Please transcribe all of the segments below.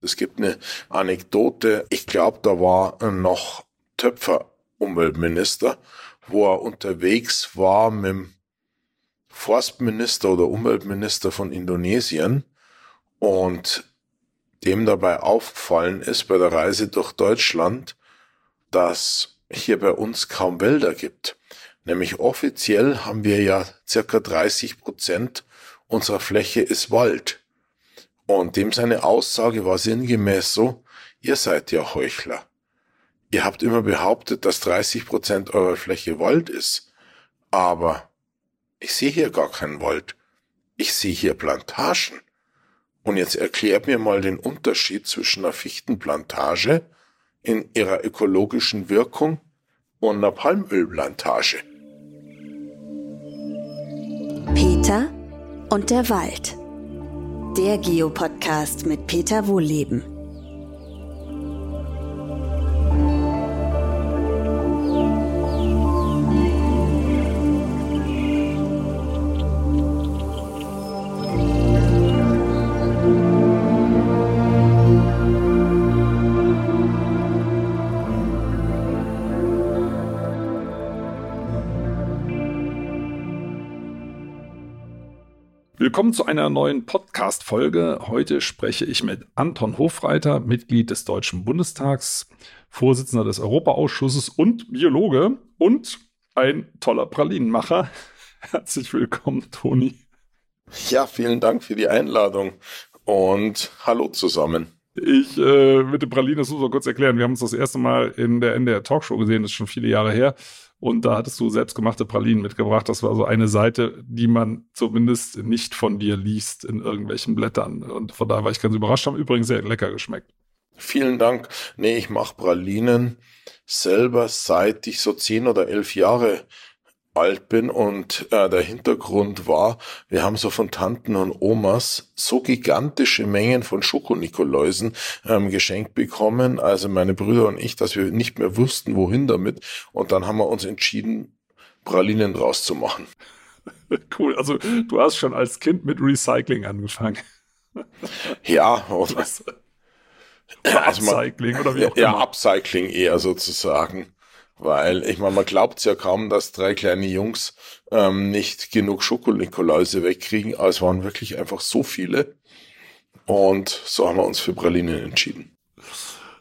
Es gibt eine Anekdote, ich glaube, da war noch Töpfer Umweltminister, wo er unterwegs war mit dem Forstminister oder Umweltminister von Indonesien und dem dabei aufgefallen ist bei der Reise durch Deutschland, dass hier bei uns kaum Wälder gibt. Nämlich offiziell haben wir ja circa 30 Prozent unserer Fläche ist Wald. Und dem seine Aussage war sinngemäß so, ihr seid ja Heuchler. Ihr habt immer behauptet, dass 30 Prozent eurer Fläche Wald ist. Aber ich sehe hier gar keinen Wald. Ich sehe hier Plantagen. Und jetzt erklärt mir mal den Unterschied zwischen einer Fichtenplantage in ihrer ökologischen Wirkung und einer Palmölplantage. Peter und der Wald. Der Geopodcast mit Peter Wohlleben. Willkommen zu einer neuen Podcast-Folge. Heute spreche ich mit Anton Hofreiter, Mitglied des Deutschen Bundestags, Vorsitzender des Europaausschusses und Biologe und ein toller Pralinenmacher. Herzlich willkommen, Toni. Ja, vielen Dank für die Einladung und hallo zusammen. Ich äh, mit dem Pralinen, das muss man kurz erklären. Wir haben uns das erste Mal in der NDR Talkshow gesehen, das ist schon viele Jahre her. Und da hattest du selbstgemachte Pralinen mitgebracht. Das war so eine Seite, die man zumindest nicht von dir liest in irgendwelchen Blättern. Und von daher war ich ganz überrascht. Haben übrigens sehr lecker geschmeckt. Vielen Dank. Nee, ich mache Pralinen selber seit ich so zehn oder elf Jahre alt bin und äh, der Hintergrund war, wir haben so von Tanten und Omas so gigantische Mengen von Schokonikoläusen ähm, geschenkt bekommen, also meine Brüder und ich, dass wir nicht mehr wussten, wohin damit und dann haben wir uns entschieden, Pralinen draus zu machen. Cool, also du hast schon als Kind mit Recycling angefangen. Ja, oder? Also Upcycling oder wie auch immer. Ja, Upcycling eher sozusagen. Weil, ich meine, man glaubt ja kaum, dass drei kleine Jungs ähm, nicht genug Schokonikolause wegkriegen, aber es waren wirklich einfach so viele. Und so haben wir uns für Pralinen entschieden.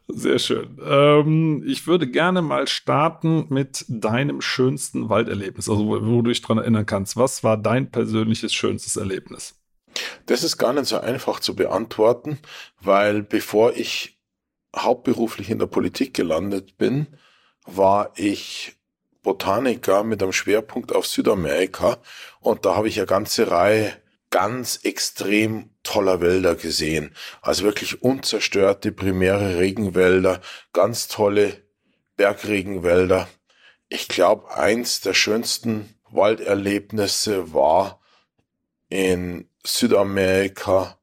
Sehr schön. Ähm, ich würde gerne mal starten mit deinem schönsten Walderlebnis, also wo, wo du dich dran erinnern kannst. Was war dein persönliches schönstes Erlebnis? Das ist gar nicht so einfach zu beantworten, weil bevor ich hauptberuflich in der Politik gelandet bin, war ich Botaniker mit einem Schwerpunkt auf Südamerika und da habe ich eine ganze Reihe ganz extrem toller Wälder gesehen. Also wirklich unzerstörte primäre Regenwälder, ganz tolle Bergregenwälder. Ich glaube, eins der schönsten Walderlebnisse war in Südamerika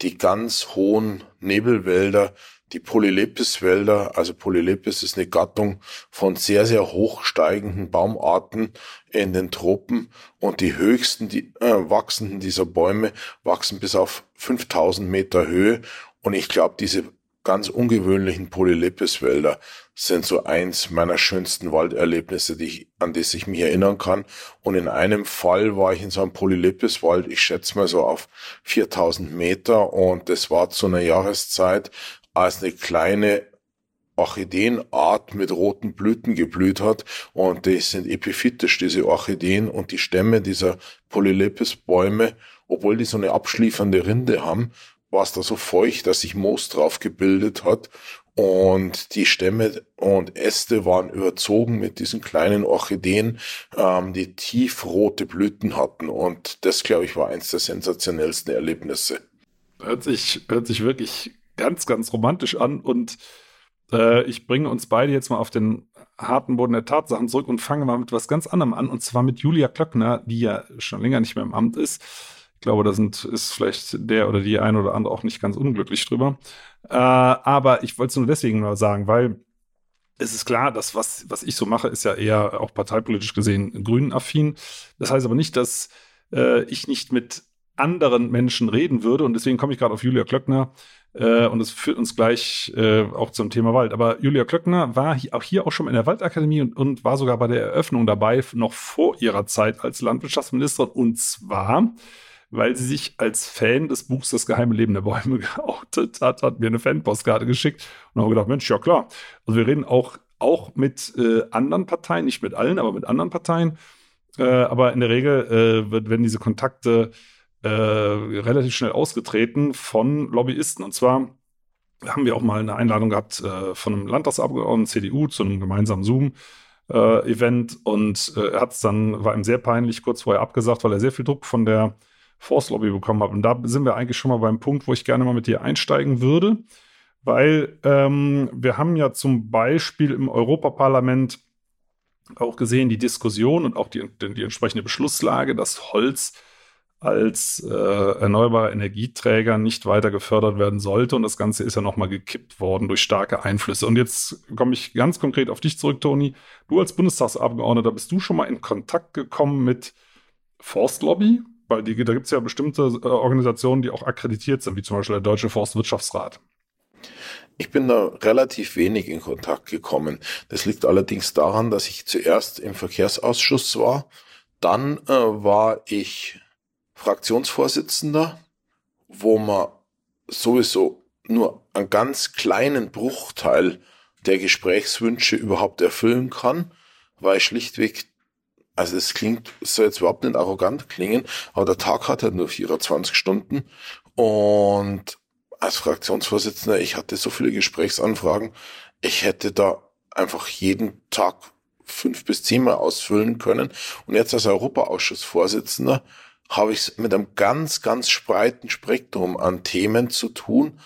die ganz hohen Nebelwälder, die Polylepis-Wälder, also Polylepis ist eine Gattung von sehr, sehr hochsteigenden Baumarten in den Tropen. Und die höchsten die, äh, wachsenden dieser Bäume wachsen bis auf 5000 Meter Höhe. Und ich glaube, diese ganz ungewöhnlichen Polylepis-Wälder sind so eins meiner schönsten Walderlebnisse, die ich, an das ich mich erinnern kann. Und in einem Fall war ich in so einem Polylepis-Wald, ich schätze mal so auf 4000 Meter. Und das war zu einer Jahreszeit, als eine kleine Orchideenart mit roten Blüten geblüht hat. Und die sind epiphytisch, diese Orchideen. Und die Stämme dieser Polylepis-Bäume, obwohl die so eine abschliefernde Rinde haben, war es da so feucht, dass sich Moos drauf gebildet hat. Und die Stämme und Äste waren überzogen mit diesen kleinen Orchideen, ähm, die tiefrote Blüten hatten. Und das, glaube ich, war eins der sensationellsten Erlebnisse. Hört sich, hört sich wirklich ganz, ganz romantisch an und äh, ich bringe uns beide jetzt mal auf den harten Boden der Tatsachen zurück und fange mal mit was ganz anderem an und zwar mit Julia Klöckner, die ja schon länger nicht mehr im Amt ist. Ich glaube, da sind, ist vielleicht der oder die eine oder andere auch nicht ganz unglücklich drüber. Äh, aber ich wollte es nur deswegen mal sagen, weil es ist klar, dass was, was ich so mache, ist ja eher auch parteipolitisch gesehen grünen-affin. Das heißt aber nicht, dass äh, ich nicht mit anderen Menschen reden würde. Und deswegen komme ich gerade auf Julia Klöckner, Äh, und es führt uns gleich äh, auch zum Thema Wald. Aber Julia Klöckner war hier, auch hier auch schon in der Waldakademie und, und war sogar bei der Eröffnung dabei, noch vor ihrer Zeit als Landwirtschaftsministerin. Und zwar, weil sie sich als Fan des Buchs Das geheime Leben der Bäume geoutet hat, hat mir eine Fanpostkarte geschickt und haben gedacht, Mensch, ja klar. Also wir reden auch, auch mit äh, anderen Parteien, nicht mit allen, aber mit anderen Parteien. Äh, aber in der Regel äh, wird, werden diese Kontakte äh, relativ schnell ausgetreten von Lobbyisten. Und zwar haben wir auch mal eine Einladung gehabt äh, von einem Landtagsabgeordneten CDU zu einem gemeinsamen Zoom. Äh, Event und er hat es dann, war ihm sehr peinlich, kurz vorher abgesagt, weil er sehr viel Druck von der Force-Lobby bekommen hat. Und da sind wir eigentlich schon mal beim Punkt, wo ich gerne mal mit dir einsteigen würde, weil ähm, wir haben ja zum Beispiel im Europaparlament auch gesehen, die Diskussion und auch die, die entsprechende Beschlusslage, dass Holz als äh, erneuerbarer Energieträger nicht weiter gefördert werden sollte. Und das Ganze ist ja nochmal gekippt worden durch starke Einflüsse. Und jetzt komme ich ganz konkret auf dich zurück, Toni. Du als Bundestagsabgeordneter, bist du schon mal in Kontakt gekommen mit Forstlobby? Weil die, da gibt es ja bestimmte äh, Organisationen, die auch akkreditiert sind, wie zum Beispiel der Deutsche Forstwirtschaftsrat. Ich bin da relativ wenig in Kontakt gekommen. Das liegt allerdings daran, dass ich zuerst im Verkehrsausschuss war. Dann äh, war ich Fraktionsvorsitzender, wo man sowieso nur einen ganz kleinen Bruchteil der Gesprächswünsche überhaupt erfüllen kann, weil schlichtweg, also es klingt, soll jetzt überhaupt nicht arrogant klingen, aber der Tag hat halt nur 24 Stunden und als Fraktionsvorsitzender, ich hatte so viele Gesprächsanfragen, ich hätte da einfach jeden Tag fünf bis zehnmal ausfüllen können und jetzt als Europaausschussvorsitzender habe ich es mit einem ganz, ganz breiten Spektrum an Themen zu tun,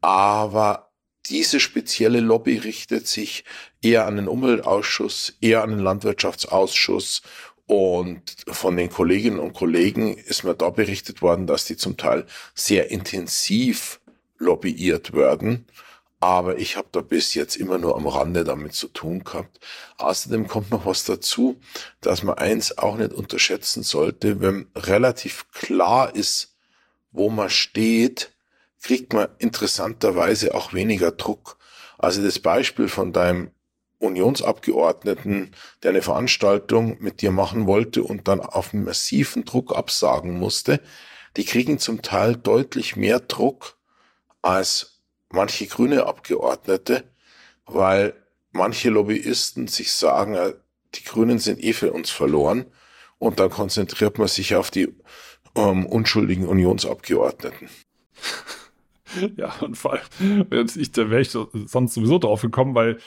aber diese spezielle Lobby richtet sich eher an den Umweltausschuss, eher an den Landwirtschaftsausschuss und von den Kolleginnen und Kollegen ist mir da berichtet worden, dass die zum Teil sehr intensiv lobbyiert werden. Aber ich habe da bis jetzt immer nur am Rande damit zu tun gehabt. Außerdem kommt noch was dazu, dass man eins auch nicht unterschätzen sollte. Wenn relativ klar ist, wo man steht, kriegt man interessanterweise auch weniger Druck. Also das Beispiel von deinem Unionsabgeordneten, der eine Veranstaltung mit dir machen wollte und dann auf massiven Druck absagen musste, die kriegen zum Teil deutlich mehr Druck als manche grüne Abgeordnete, weil manche Lobbyisten sich sagen, äh, die Grünen sind eh für uns verloren und dann konzentriert man sich auf die ähm, unschuldigen Unionsabgeordneten. Ja, und vor allem, da wäre ich sonst sowieso drauf gekommen, weil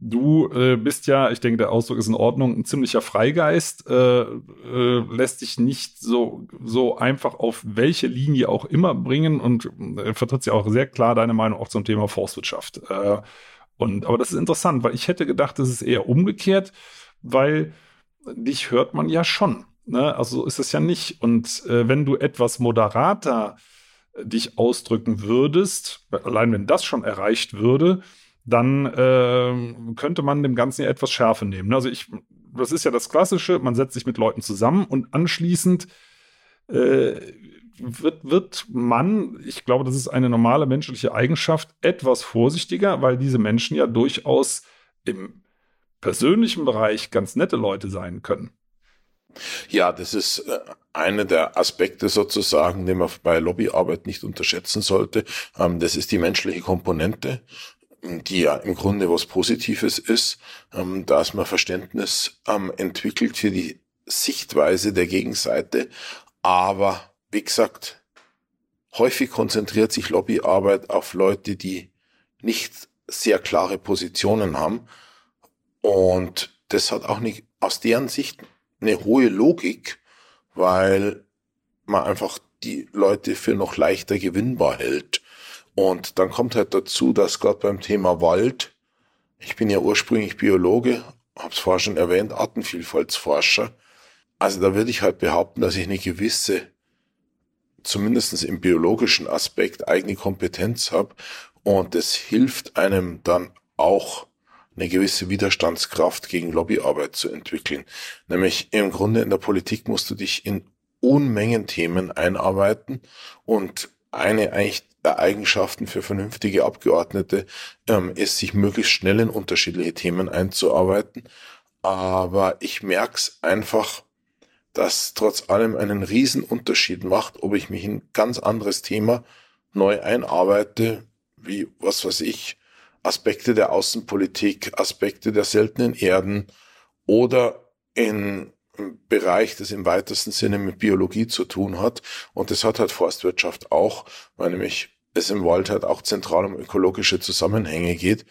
Du äh, bist ja, ich denke, der Ausdruck ist in Ordnung, ein ziemlicher Freigeist, äh, äh, lässt dich nicht so, so einfach auf welche Linie auch immer bringen und äh, vertrittst ja auch sehr klar deine Meinung auch zum Thema Forstwirtschaft. Äh, und, aber das ist interessant, weil ich hätte gedacht, das ist eher umgekehrt, weil dich hört man ja schon. Ne? Also so ist es ja nicht. Und äh, wenn du etwas moderater dich ausdrücken würdest, allein wenn das schon erreicht würde, dann äh, könnte man dem Ganzen ja etwas Schärfe nehmen. Also ich, das ist ja das Klassische, man setzt sich mit Leuten zusammen und anschließend äh, wird, wird man, ich glaube, das ist eine normale menschliche Eigenschaft, etwas vorsichtiger, weil diese Menschen ja durchaus im persönlichen Bereich ganz nette Leute sein können. Ja, das ist äh, einer der Aspekte sozusagen, den man bei Lobbyarbeit nicht unterschätzen sollte. Ähm, das ist die menschliche Komponente die ja im Grunde was Positives ist, ähm, dass man Verständnis ähm, entwickelt für die Sichtweise der Gegenseite. Aber wie gesagt, häufig konzentriert sich Lobbyarbeit auf Leute, die nicht sehr klare Positionen haben. Und das hat auch nicht aus deren Sicht eine hohe Logik, weil man einfach die Leute für noch leichter gewinnbar hält. Und dann kommt halt dazu, dass gerade beim Thema Wald, ich bin ja ursprünglich Biologe, habe es vorher schon erwähnt, Artenvielfaltsforscher. Also da würde ich halt behaupten, dass ich eine gewisse, zumindestens im biologischen Aspekt, eigene Kompetenz habe. Und das hilft einem dann auch, eine gewisse Widerstandskraft gegen Lobbyarbeit zu entwickeln. Nämlich im Grunde in der Politik musst du dich in Unmengen Themen einarbeiten und eine eigentlich Eigenschaften für vernünftige Abgeordnete ähm, ist, sich möglichst schnell in unterschiedliche Themen einzuarbeiten. Aber ich merke es einfach, dass trotz allem einen riesen Unterschied macht, ob ich mich in ein ganz anderes Thema neu einarbeite, wie, was weiß ich, Aspekte der Außenpolitik, Aspekte der seltenen Erden oder in Bereich, das im weitesten Sinne mit Biologie zu tun hat. Und das hat halt Forstwirtschaft auch, weil nämlich es im Wald halt auch zentral um ökologische Zusammenhänge geht,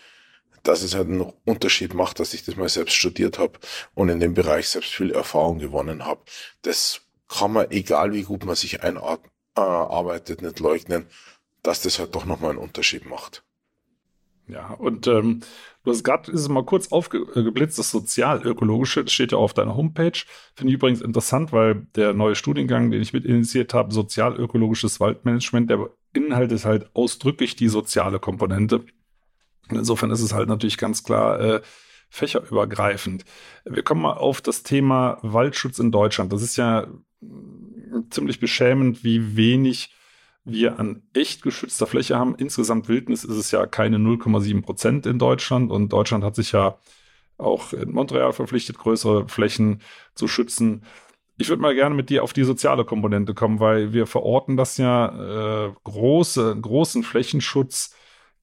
dass es halt einen Unterschied macht, dass ich das mal selbst studiert habe und in dem Bereich selbst viel Erfahrung gewonnen habe. Das kann man, egal wie gut man sich einarbeitet, nicht leugnen, dass das halt doch nochmal einen Unterschied macht. Ja, und ähm, du hast gerade mal kurz aufgeblitzt, das sozial-ökologische, das steht ja auf deiner Homepage. Finde ich übrigens interessant, weil der neue Studiengang, den ich mit initiiert habe, sozial-ökologisches Waldmanagement, der beinhaltet halt ausdrücklich die soziale Komponente. Insofern ist es halt natürlich ganz klar äh, fächerübergreifend. Wir kommen mal auf das Thema Waldschutz in Deutschland. Das ist ja ziemlich beschämend, wie wenig wir an echt geschützter Fläche haben. Insgesamt Wildnis ist es ja keine 0,7 Prozent in Deutschland und Deutschland hat sich ja auch in Montreal verpflichtet, größere Flächen zu schützen. Ich würde mal gerne mit dir auf die soziale Komponente kommen, weil wir verorten das ja äh, große, großen Flächenschutz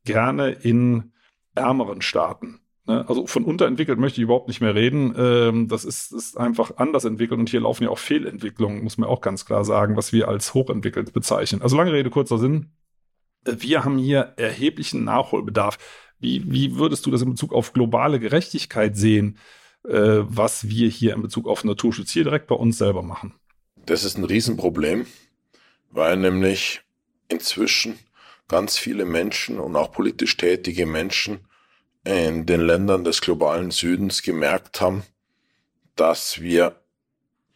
gerne in ärmeren Staaten. Ne? Also von unterentwickelt möchte ich überhaupt nicht mehr reden. Ähm, das ist, ist einfach anders entwickelt und hier laufen ja auch Fehlentwicklungen, muss man auch ganz klar sagen, was wir als hochentwickelt bezeichnen. Also lange Rede, kurzer Sinn. Wir haben hier erheblichen Nachholbedarf. Wie, wie würdest du das in Bezug auf globale Gerechtigkeit sehen, äh, was wir hier in Bezug auf Naturschutz hier direkt bei uns selber machen? Das ist ein Riesenproblem, weil nämlich inzwischen ganz viele Menschen und auch politisch tätige Menschen in den Ländern des globalen Südens gemerkt haben, dass wir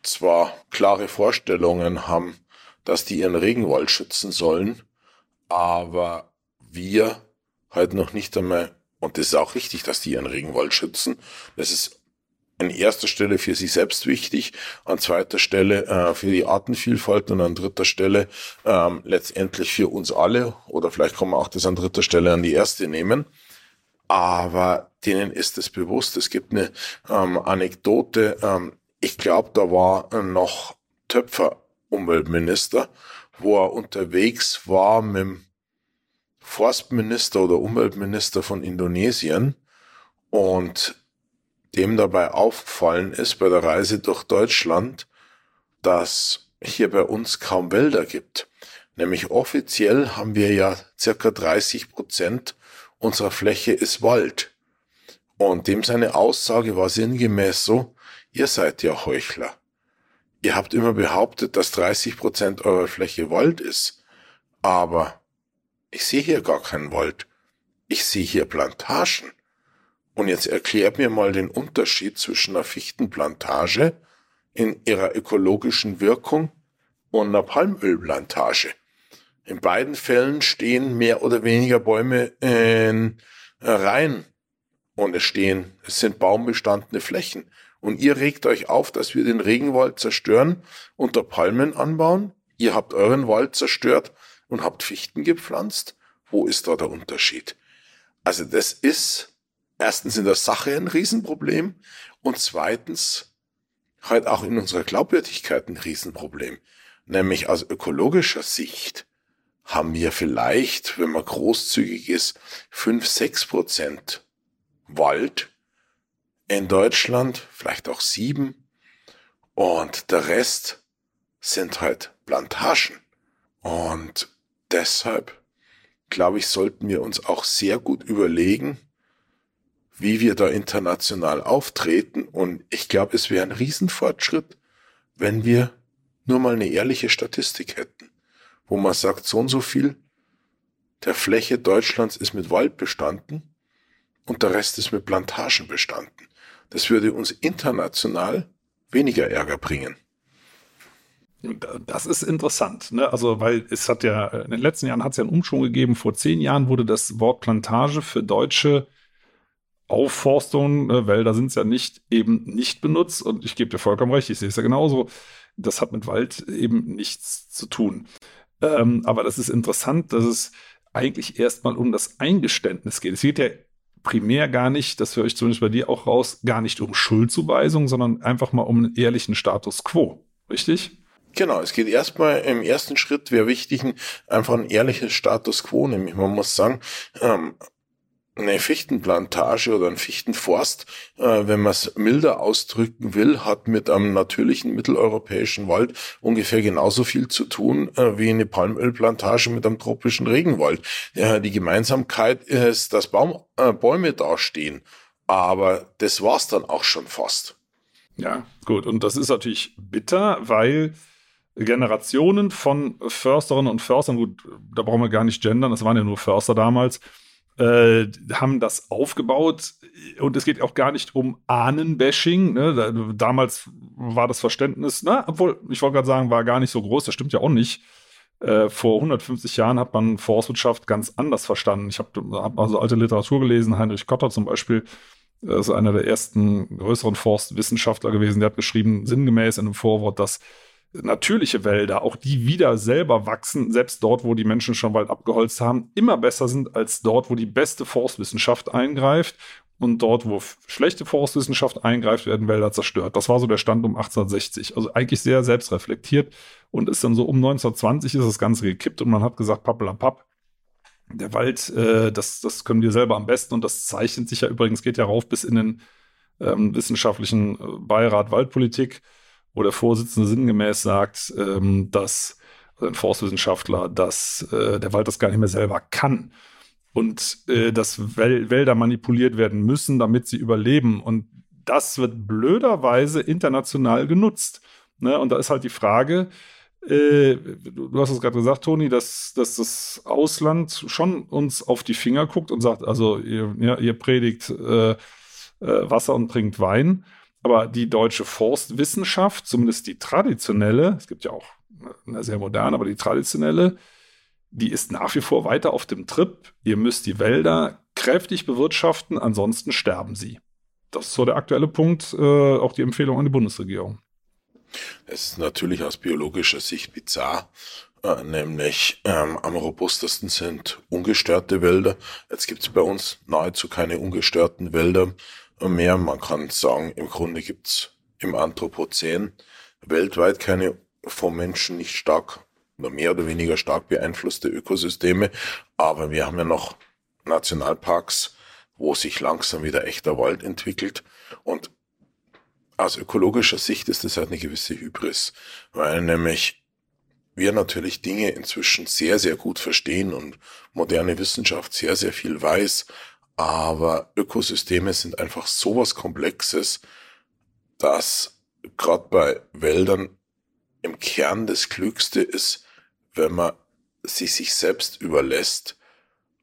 zwar klare Vorstellungen haben, dass die ihren Regenwald schützen sollen, aber wir halt noch nicht einmal, und das ist auch richtig, dass die ihren Regenwald schützen, das ist an erster Stelle für sich selbst wichtig, an zweiter Stelle äh, für die Artenvielfalt und an dritter Stelle ähm, letztendlich für uns alle, oder vielleicht kann man auch das an dritter Stelle an die erste nehmen. Aber denen ist es bewusst. Es gibt eine ähm, Anekdote, ähm, ich glaube, da war noch Töpfer Umweltminister, wo er unterwegs war mit dem Forstminister oder Umweltminister von Indonesien. Und dem dabei aufgefallen ist bei der Reise durch Deutschland, dass hier bei uns kaum Wälder gibt. Nämlich offiziell haben wir ja circa 30 Prozent unserer Fläche ist Wald. Und dem seine Aussage war sinngemäß so, ihr seid ja Heuchler. Ihr habt immer behauptet, dass 30 Prozent eurer Fläche Wald ist. Aber ich sehe hier gar keinen Wald. Ich sehe hier Plantagen. Und jetzt erklärt mir mal den Unterschied zwischen einer Fichtenplantage in ihrer ökologischen Wirkung und einer Palmölplantage. In beiden Fällen stehen mehr oder weniger Bäume in äh, Reihen und es stehen, es sind baumbestandene Flächen. Und ihr regt euch auf, dass wir den Regenwald zerstören, unter Palmen anbauen. Ihr habt euren Wald zerstört und habt Fichten gepflanzt. Wo ist da der Unterschied? Also das ist erstens in der Sache ein Riesenproblem und zweitens halt auch in unserer Glaubwürdigkeit ein Riesenproblem. Nämlich aus ökologischer Sicht haben wir vielleicht, wenn man großzügig ist, fünf sechs Prozent Wald. In Deutschland vielleicht auch sieben. Und der Rest sind halt Plantagen. Und deshalb, glaube ich, sollten wir uns auch sehr gut überlegen, wie wir da international auftreten. Und ich glaube, es wäre ein Riesenfortschritt, wenn wir nur mal eine ehrliche Statistik hätten wo man sagt, so und so viel der Fläche Deutschlands ist mit Wald bestanden und der Rest ist mit Plantagen bestanden. Das würde uns international weniger Ärger bringen. Das ist interessant, ne? Also, weil es hat ja, in den letzten Jahren hat es ja einen Umschwung gegeben. Vor zehn Jahren wurde das Wort Plantage für deutsche Aufforstung, äh, Wälder sind es ja nicht, eben nicht benutzt. Und ich gebe dir vollkommen recht, ich sehe es ja genauso. Das hat mit Wald eben nichts zu tun. Ähm, aber das ist interessant, dass es eigentlich erstmal um das Eingeständnis geht. Es geht ja primär gar nicht, das höre ich zumindest bei dir auch raus, gar nicht um Schuldzuweisung, sondern einfach mal um einen ehrlichen Status quo. Richtig? Genau, es geht erstmal im ersten Schritt, wäre wichtig, einfach ein ehrliches Status quo, nämlich man muss sagen, ähm, eine Fichtenplantage oder ein Fichtenforst, äh, wenn man es milder ausdrücken will, hat mit einem natürlichen mitteleuropäischen Wald ungefähr genauso viel zu tun äh, wie eine Palmölplantage mit einem tropischen Regenwald. Ja, die Gemeinsamkeit ist, dass Baum, äh, Bäume dastehen, aber das war's dann auch schon fast. Ja, gut. Und das ist natürlich bitter, weil Generationen von Försterinnen und Förstern, gut, da brauchen wir gar nicht gendern, das waren ja nur Förster damals, äh, haben das aufgebaut. Und es geht auch gar nicht um Ahnenbashing. Ne? Damals war das Verständnis, na, obwohl, ich wollte gerade sagen, war gar nicht so groß, das stimmt ja auch nicht. Äh, vor 150 Jahren hat man Forstwirtschaft ganz anders verstanden. Ich habe hab also alte Literatur gelesen, Heinrich Kotter zum Beispiel, ist einer der ersten größeren Forstwissenschaftler gewesen, der hat geschrieben, sinngemäß in einem Vorwort, dass natürliche Wälder, auch die wieder selber wachsen, selbst dort, wo die Menschen schon Wald abgeholzt haben, immer besser sind als dort, wo die beste Forstwissenschaft eingreift. Und dort, wo schlechte Forstwissenschaft eingreift, werden Wälder zerstört. Das war so der Stand um 1860. Also eigentlich sehr selbstreflektiert. Und ist dann so um 1920 ist das Ganze gekippt und man hat gesagt, pappelapapp, der Wald, äh, das, das können wir selber am besten. Und das zeichnet sich ja übrigens, geht ja rauf bis in den ähm, wissenschaftlichen äh, Beirat Waldpolitik wo der Vorsitzende sinngemäß sagt, ähm, dass also ein Forstwissenschaftler, dass äh, der Wald das gar nicht mehr selber kann und äh, dass Wäl Wälder manipuliert werden müssen, damit sie überleben. Und das wird blöderweise international genutzt. Ne? Und da ist halt die Frage, äh, du hast es gerade gesagt, Toni, dass, dass das Ausland schon uns auf die Finger guckt und sagt, also ihr, ja, ihr predigt äh, äh Wasser und trinkt Wein. Aber die deutsche Forstwissenschaft, zumindest die traditionelle, es gibt ja auch eine sehr moderne, aber die traditionelle, die ist nach wie vor weiter auf dem Trip. Ihr müsst die Wälder kräftig bewirtschaften, ansonsten sterben sie. Das ist so der aktuelle Punkt, äh, auch die Empfehlung an die Bundesregierung. Es ist natürlich aus biologischer Sicht bizarr, äh, nämlich ähm, am robustesten sind ungestörte Wälder. Jetzt gibt es bei uns nahezu keine ungestörten Wälder mehr. Man kann sagen, im Grunde gibt's im Anthropozän weltweit keine vom Menschen nicht stark oder mehr oder weniger stark beeinflusste Ökosysteme. Aber wir haben ja noch Nationalparks, wo sich langsam wieder echter Wald entwickelt. Und aus ökologischer Sicht ist das halt eine gewisse Hybris, weil nämlich wir natürlich Dinge inzwischen sehr, sehr gut verstehen und moderne Wissenschaft sehr, sehr viel weiß, aber Ökosysteme sind einfach sowas Komplexes, dass gerade bei Wäldern im Kern das Klügste ist, wenn man sie sich selbst überlässt,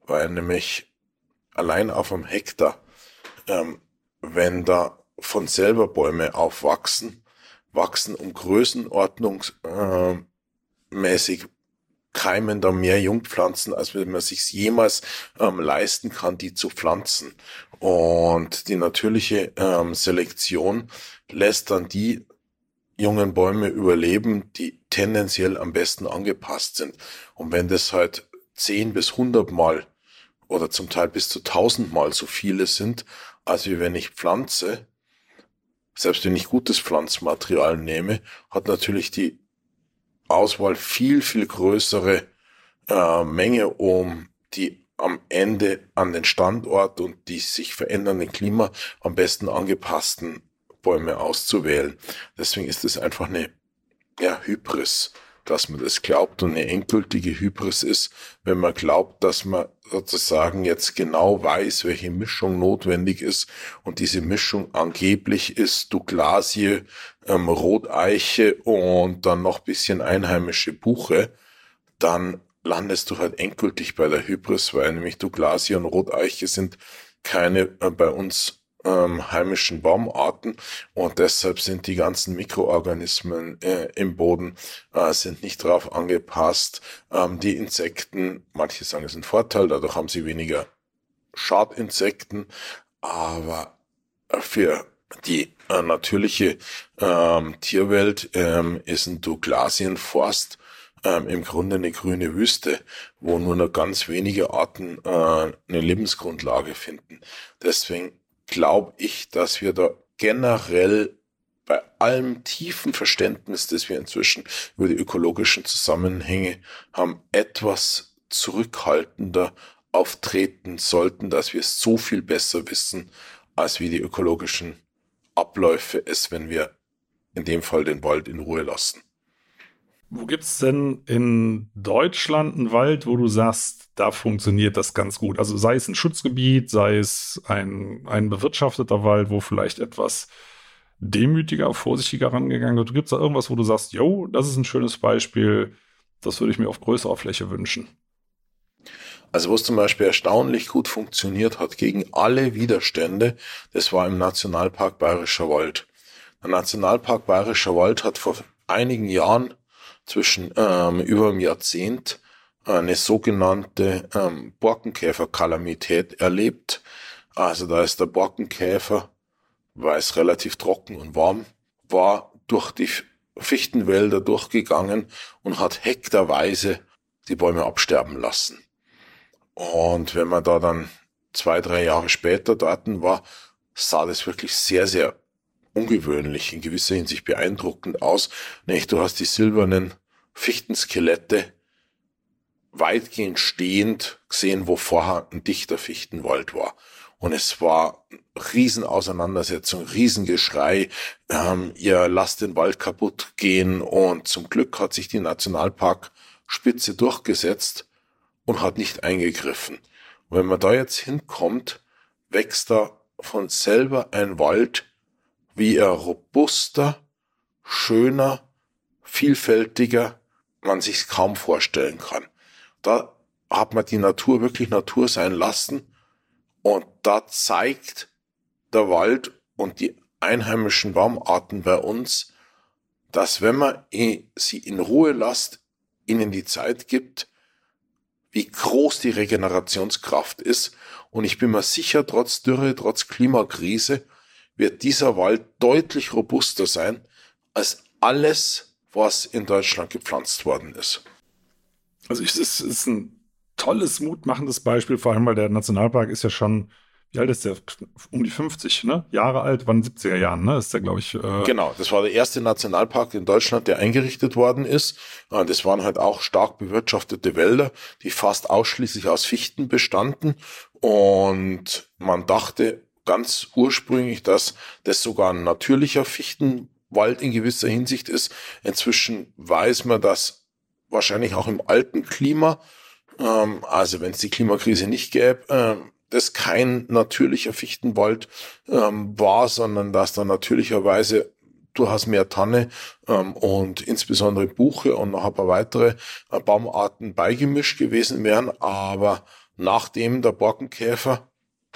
weil nämlich allein auf einem Hektar, ähm, wenn da von selber Bäume aufwachsen, wachsen um Größenordnung äh, keimen da mehr Jungpflanzen, als wenn man sich jemals ähm, leisten kann, die zu pflanzen. Und die natürliche ähm, Selektion lässt dann die jungen Bäume überleben, die tendenziell am besten angepasst sind. Und wenn das halt zehn bis hundert Mal oder zum Teil bis zu tausend Mal so viele sind, als wie wenn ich pflanze, selbst wenn ich gutes Pflanzmaterial nehme, hat natürlich die Auswahl viel, viel größere äh, Menge, um die am Ende an den Standort und die sich verändernden Klima am besten angepassten Bäume auszuwählen. Deswegen ist es einfach eine ja, Hybris dass man das glaubt und eine endgültige Hybris ist, wenn man glaubt, dass man sozusagen jetzt genau weiß, welche Mischung notwendig ist und diese Mischung angeblich ist Douglasie, ähm, Roteiche und dann noch bisschen einheimische Buche, dann landest du halt endgültig bei der Hybris, weil nämlich Douglasie und Roteiche sind keine äh, bei uns ähm, heimischen Baumarten und deshalb sind die ganzen Mikroorganismen äh, im Boden äh, sind nicht darauf angepasst. Ähm, die Insekten, manche sagen, es ist ein Vorteil, dadurch haben sie weniger Schadinsekten, aber für die äh, natürliche ähm, Tierwelt ähm, ist ein Douglasienforst ähm, im Grunde eine grüne Wüste, wo nur noch ganz wenige Arten äh, eine Lebensgrundlage finden. Deswegen glaube ich, dass wir da generell bei allem tiefen Verständnis, das wir inzwischen über die ökologischen Zusammenhänge haben, etwas zurückhaltender auftreten sollten, dass wir es so viel besser wissen, als wie die ökologischen Abläufe es, wenn wir in dem Fall den Wald in Ruhe lassen. Wo gibt es denn in Deutschland einen Wald, wo du sagst, da funktioniert das ganz gut? Also sei es ein Schutzgebiet, sei es ein, ein bewirtschafteter Wald, wo vielleicht etwas demütiger, vorsichtiger rangegangen wird. Gibt es da irgendwas, wo du sagst, yo, das ist ein schönes Beispiel, das würde ich mir auf größerer Fläche wünschen? Also wo es zum Beispiel erstaunlich gut funktioniert hat gegen alle Widerstände, das war im Nationalpark Bayerischer Wald. Der Nationalpark Bayerischer Wald hat vor einigen Jahren, zwischen ähm, über einem Jahrzehnt, eine sogenannte ähm, Borkenkäferkalamität erlebt. Also da ist der Borkenkäfer, weil es relativ trocken und warm war, durch die Fichtenwälder durchgegangen und hat hektarweise die Bäume absterben lassen. Und wenn man da dann zwei, drei Jahre später dort war, sah das wirklich sehr, sehr ungewöhnlich, in gewisser Hinsicht beeindruckend aus. Nicht? Du hast die silbernen Fichtenskelette weitgehend stehend gesehen, wo vorher ein dichter Fichtenwald war. Und es war Riesenauseinandersetzung, Riesengeschrei, ähm, ihr lasst den Wald kaputt gehen und zum Glück hat sich die Nationalparkspitze durchgesetzt und hat nicht eingegriffen. Und wenn man da jetzt hinkommt, wächst da von selber ein Wald, wie er robuster, schöner, vielfältiger man sich kaum vorstellen kann. Da hat man die Natur wirklich Natur sein lassen und da zeigt der Wald und die einheimischen Baumarten bei uns, dass wenn man sie in Ruhe lässt, ihnen die Zeit gibt, wie groß die Regenerationskraft ist. Und ich bin mir sicher, trotz Dürre, trotz Klimakrise, wird dieser Wald deutlich robuster sein als alles, was in Deutschland gepflanzt worden ist. Also es ist, ist ein tolles, mutmachendes Beispiel, vor allem weil der Nationalpark ist ja schon wie alt ist der? Um die 50 ne? Jahre alt, waren 70er Jahren, ne? Ist der, glaube ich. Äh genau, das war der erste Nationalpark in Deutschland, der eingerichtet worden ist. Äh, das waren halt auch stark bewirtschaftete Wälder, die fast ausschließlich aus Fichten bestanden. Und man dachte ganz ursprünglich, dass das sogar ein natürlicher Fichtenwald in gewisser Hinsicht ist. Inzwischen weiß man, dass wahrscheinlich auch im alten Klima, ähm, also wenn es die Klimakrise nicht gäbe, ähm, das kein natürlicher Fichtenwald ähm, war, sondern dass da natürlicherweise du hast mehr Tanne ähm, und insbesondere Buche und noch ein paar weitere äh, Baumarten beigemischt gewesen wären, aber nachdem der Borkenkäfer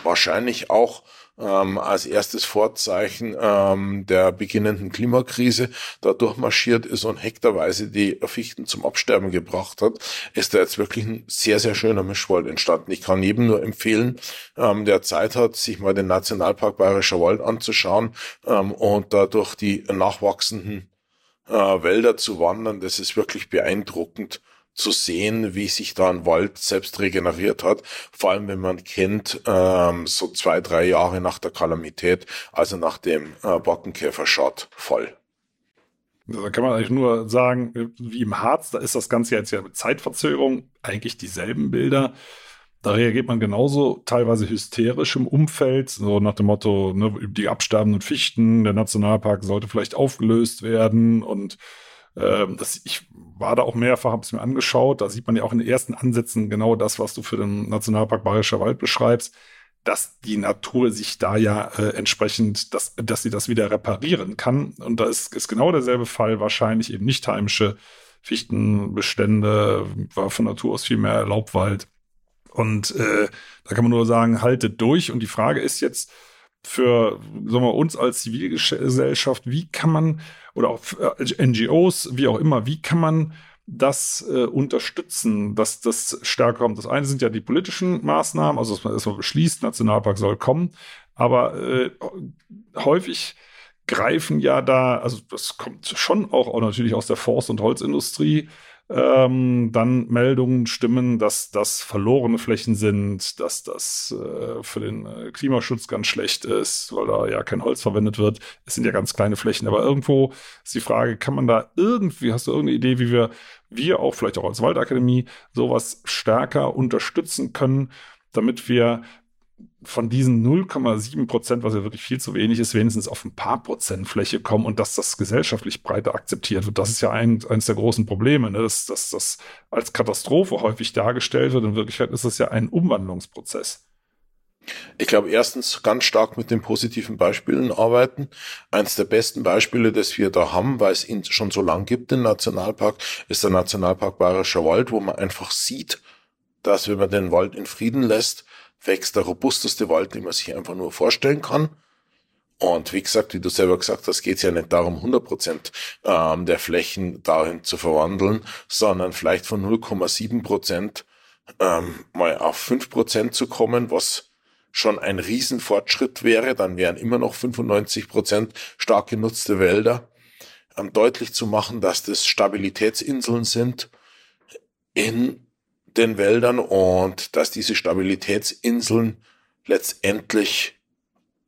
wahrscheinlich auch ähm, als erstes Vorzeichen ähm, der beginnenden Klimakrise da durchmarschiert ist und hektarweise die Fichten zum Absterben gebracht hat, ist da jetzt wirklich ein sehr, sehr schöner Mischwald entstanden. Ich kann jedem nur empfehlen, ähm, der Zeit hat, sich mal den Nationalpark Bayerischer Wald anzuschauen ähm, und da durch die nachwachsenden äh, Wälder zu wandern. Das ist wirklich beeindruckend zu sehen, wie sich da ein Wald selbst regeneriert hat. Vor allem, wenn man kennt, ähm, so zwei, drei Jahre nach der Kalamität, also nach dem äh, Borkenkäferschadfall. Da kann man eigentlich nur sagen, wie im Harz, da ist das Ganze jetzt ja mit Zeitverzögerung eigentlich dieselben Bilder. Da reagiert man genauso teilweise hysterisch im Umfeld, so nach dem Motto, ne, die absterbenden Fichten, der Nationalpark sollte vielleicht aufgelöst werden und ähm, das, ich war da auch mehrfach, habe es mir angeschaut. Da sieht man ja auch in den ersten Ansätzen genau das, was du für den Nationalpark Bayerischer Wald beschreibst, dass die Natur sich da ja äh, entsprechend, dass, dass sie das wieder reparieren kann. Und da ist, ist genau derselbe Fall wahrscheinlich eben nicht heimische Fichtenbestände, war von Natur aus viel mehr Laubwald. Und äh, da kann man nur sagen, haltet durch. Und die Frage ist jetzt, für sagen wir, uns als Zivilgesellschaft, wie kann man, oder auch äh, NGOs, wie auch immer, wie kann man das äh, unterstützen, dass das stärker kommt. Das eine sind ja die politischen Maßnahmen, also dass man erstmal beschließt, Nationalpark soll kommen, aber äh, häufig greifen ja da, also das kommt schon auch, auch natürlich aus der Forst- und Holzindustrie, ähm, dann Meldungen stimmen, dass das verlorene Flächen sind, dass das äh, für den äh, Klimaschutz ganz schlecht ist, weil da ja kein Holz verwendet wird. Es sind ja ganz kleine Flächen, aber irgendwo ist die Frage, kann man da irgendwie, hast du irgendeine Idee, wie wir, wir auch vielleicht auch als Waldakademie sowas stärker unterstützen können, damit wir von diesen 0,7 Prozent, was ja wirklich viel zu wenig ist, wenigstens auf ein paar Prozent Fläche kommen und dass das gesellschaftlich breiter akzeptiert wird. Das ist ja ein, eines der großen Probleme, ne? dass, das als Katastrophe häufig dargestellt wird. In Wirklichkeit ist es ja ein Umwandlungsprozess. Ich glaube, erstens ganz stark mit den positiven Beispielen arbeiten. Eins der besten Beispiele, das wir da haben, weil es ihn schon so lang gibt, den Nationalpark, ist der Nationalpark Bayerischer Wald, wo man einfach sieht, dass wenn man den Wald in Frieden lässt, wächst der robusteste Wald, den man sich einfach nur vorstellen kann. Und wie gesagt, wie du selber gesagt hast, geht es ja nicht darum, 100 Prozent ähm, der Flächen dahin zu verwandeln, sondern vielleicht von 0,7 Prozent ähm, mal auf 5 Prozent zu kommen, was schon ein Riesenfortschritt wäre. Dann wären immer noch 95 Prozent stark genutzte Wälder. Ähm, deutlich zu machen, dass das Stabilitätsinseln sind in den Wäldern und dass diese Stabilitätsinseln letztendlich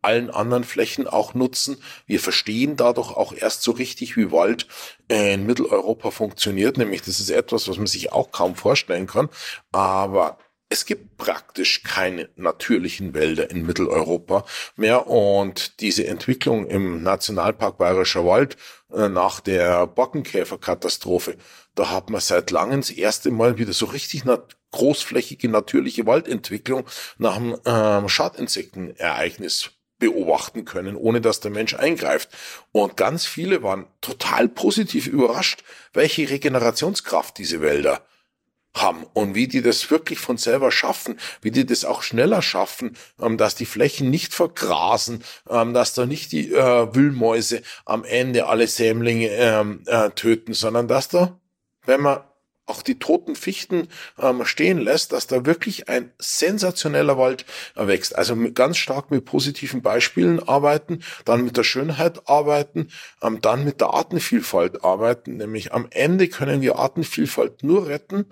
allen anderen Flächen auch nutzen. Wir verstehen dadurch auch erst so richtig, wie Wald in Mitteleuropa funktioniert. Nämlich, das ist etwas, was man sich auch kaum vorstellen kann. Aber es gibt praktisch keine natürlichen Wälder in Mitteleuropa mehr und diese Entwicklung im Nationalpark Bayerischer Wald äh, nach der Bockenkäferkatastrophe, da hat man seit langem das erste Mal wieder so richtig nat großflächige natürliche Waldentwicklung nach einem ähm, Schadinsektenereignis beobachten können, ohne dass der Mensch eingreift. Und ganz viele waren total positiv überrascht, welche Regenerationskraft diese Wälder haben und wie die das wirklich von selber schaffen, wie die das auch schneller schaffen, ähm, dass die Flächen nicht vergrasen, ähm, dass da nicht die äh, Wühlmäuse am Ende alle Sämlinge ähm, äh, töten, sondern dass da, wenn man auch die toten Fichten stehen lässt, dass da wirklich ein sensationeller Wald wächst. Also ganz stark mit positiven Beispielen arbeiten, dann mit der Schönheit arbeiten, dann mit der Artenvielfalt arbeiten. Nämlich am Ende können wir Artenvielfalt nur retten,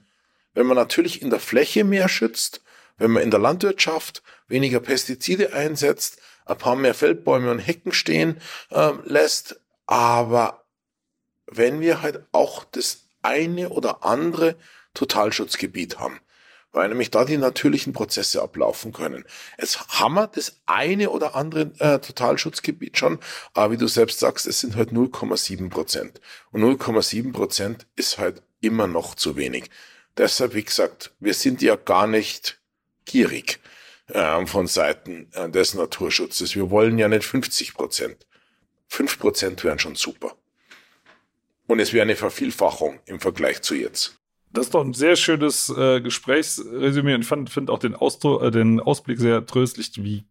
wenn man natürlich in der Fläche mehr schützt, wenn man in der Landwirtschaft weniger Pestizide einsetzt, ein paar mehr Feldbäume und Hecken stehen äh, lässt, aber wenn wir halt auch das eine oder andere Totalschutzgebiet haben, weil nämlich da die natürlichen Prozesse ablaufen können. Haben wir das eine oder andere äh, Totalschutzgebiet schon, aber wie du selbst sagst, es sind halt 0,7 Prozent. Und 0,7 Prozent ist halt immer noch zu wenig. Deshalb, wie gesagt, wir sind ja gar nicht gierig äh, von Seiten äh, des Naturschutzes. Wir wollen ja nicht 50 Prozent. 5 Prozent wären schon super. Und es wäre eine Vervielfachung im Vergleich zu jetzt. Das ist doch ein sehr schönes äh, Gesprächsresümee und ich finde auch den, Ausdruck, äh, den Ausblick sehr tröstlich, wie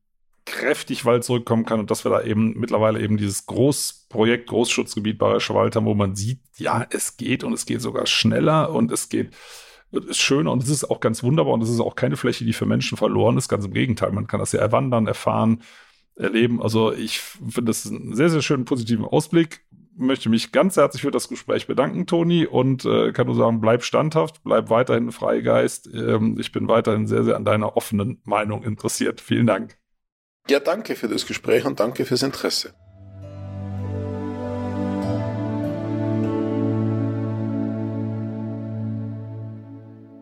kräftig Wald zurückkommen kann und dass wir da eben mittlerweile eben dieses Großprojekt, Großschutzgebiet Bayerischer Wald haben, wo man sieht, ja, es geht und es geht sogar schneller und es geht ist schöner und es ist auch ganz wunderbar und es ist auch keine Fläche, die für Menschen verloren ist. Ganz im Gegenteil, man kann das ja erwandern, erfahren, erleben. Also ich finde das einen sehr, sehr schönen positiven Ausblick. Möchte mich ganz herzlich für das Gespräch bedanken, Toni, und äh, kann nur sagen, bleib standhaft, bleib weiterhin Freigeist. Ähm, ich bin weiterhin sehr, sehr an deiner offenen Meinung interessiert. Vielen Dank. Ja, danke für das Gespräch und danke fürs Interesse.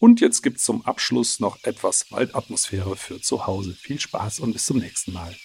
Und jetzt gibt es zum Abschluss noch etwas Waldatmosphäre für zu Hause. Viel Spaß und bis zum nächsten Mal.